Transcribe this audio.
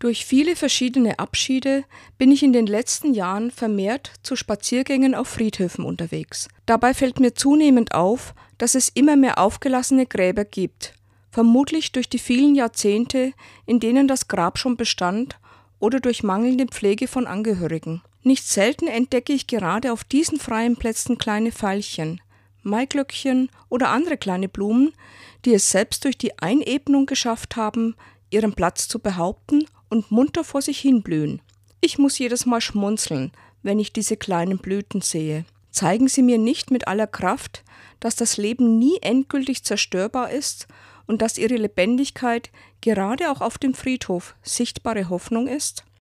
Durch viele verschiedene Abschiede bin ich in den letzten Jahren vermehrt zu Spaziergängen auf Friedhöfen unterwegs. Dabei fällt mir zunehmend auf, dass es immer mehr aufgelassene Gräber gibt, vermutlich durch die vielen Jahrzehnte, in denen das Grab schon bestand oder durch mangelnde Pflege von Angehörigen. Nicht selten entdecke ich gerade auf diesen freien Plätzen kleine Veilchen, Maiglöckchen oder andere kleine Blumen, die es selbst durch die Einebnung geschafft haben, ihren Platz zu behaupten und munter vor sich hin blühen. Ich muss jedes Mal schmunzeln, wenn ich diese kleinen Blüten sehe. Zeigen sie mir nicht mit aller Kraft, dass das Leben nie endgültig zerstörbar ist und dass ihre Lebendigkeit gerade auch auf dem Friedhof sichtbare Hoffnung ist?